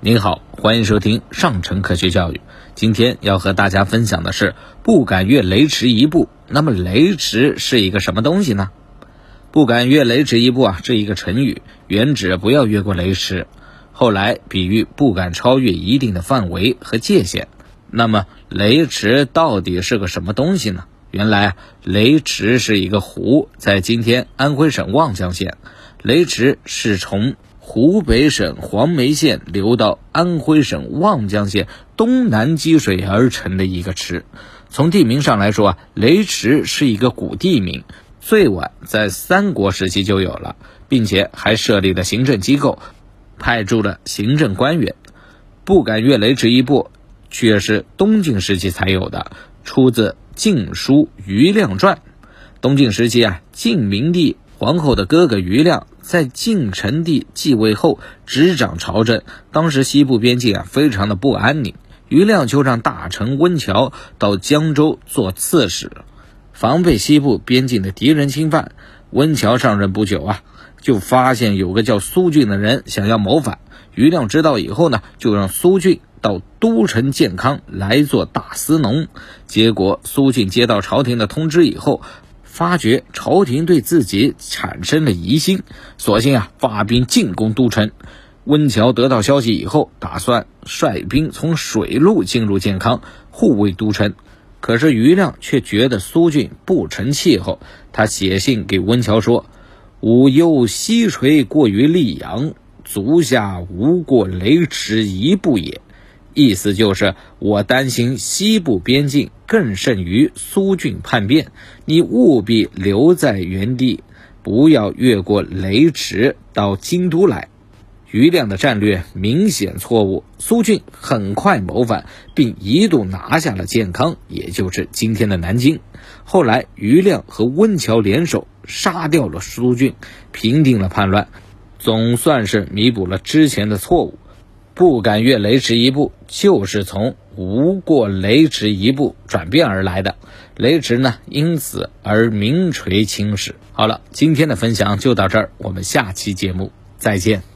您好，欢迎收听上城科学教育。今天要和大家分享的是“不敢越雷池一步”。那么，雷池是一个什么东西呢？“不敢越雷池一步”啊，这一个成语原指不要越过雷池，后来比喻不敢超越一定的范围和界限。那么，雷池到底是个什么东西呢？原来，雷池是一个湖，在今天安徽省望江县。雷池是从湖北省黄梅县流到安徽省望江县东南积水而成的一个池。从地名上来说啊，雷池是一个古地名，最晚在三国时期就有了，并且还设立了行政机构，派驻了行政官员。不敢越雷池一步，却是东晋时期才有的，出自《晋书·余亮传》。东晋时期啊，晋明帝皇后的哥哥余亮。在晋成帝继位后，执掌朝政。当时西部边境啊，非常的不安宁。余亮就让大臣温峤到江州做刺史，防备西部边境的敌人侵犯。温峤上任不久啊，就发现有个叫苏峻的人想要谋反。余亮知道以后呢，就让苏峻到都城建康来做大司农。结果苏峻接到朝廷的通知以后。发觉朝廷对自己产生了疑心，索性啊发兵进攻都城。温峤得到消息以后，打算率兵从水路进入建康，护卫都城。可是余亮却觉得苏峻不成气候，他写信给温峤说：“吾忧西垂过于溧阳，足下无过雷池一步也。”意思就是，我担心西部边境更甚于苏俊叛变，你务必留在原地，不要越过雷池到京都来。余亮的战略明显错误，苏俊很快谋反，并一度拿下了建康，也就是今天的南京。后来，余亮和温峤联手杀掉了苏俊，平定了叛乱，总算是弥补了之前的错误。不敢越雷池一步，就是从无过雷池一步转变而来的。雷池呢，因此而名垂青史。好了，今天的分享就到这儿，我们下期节目再见。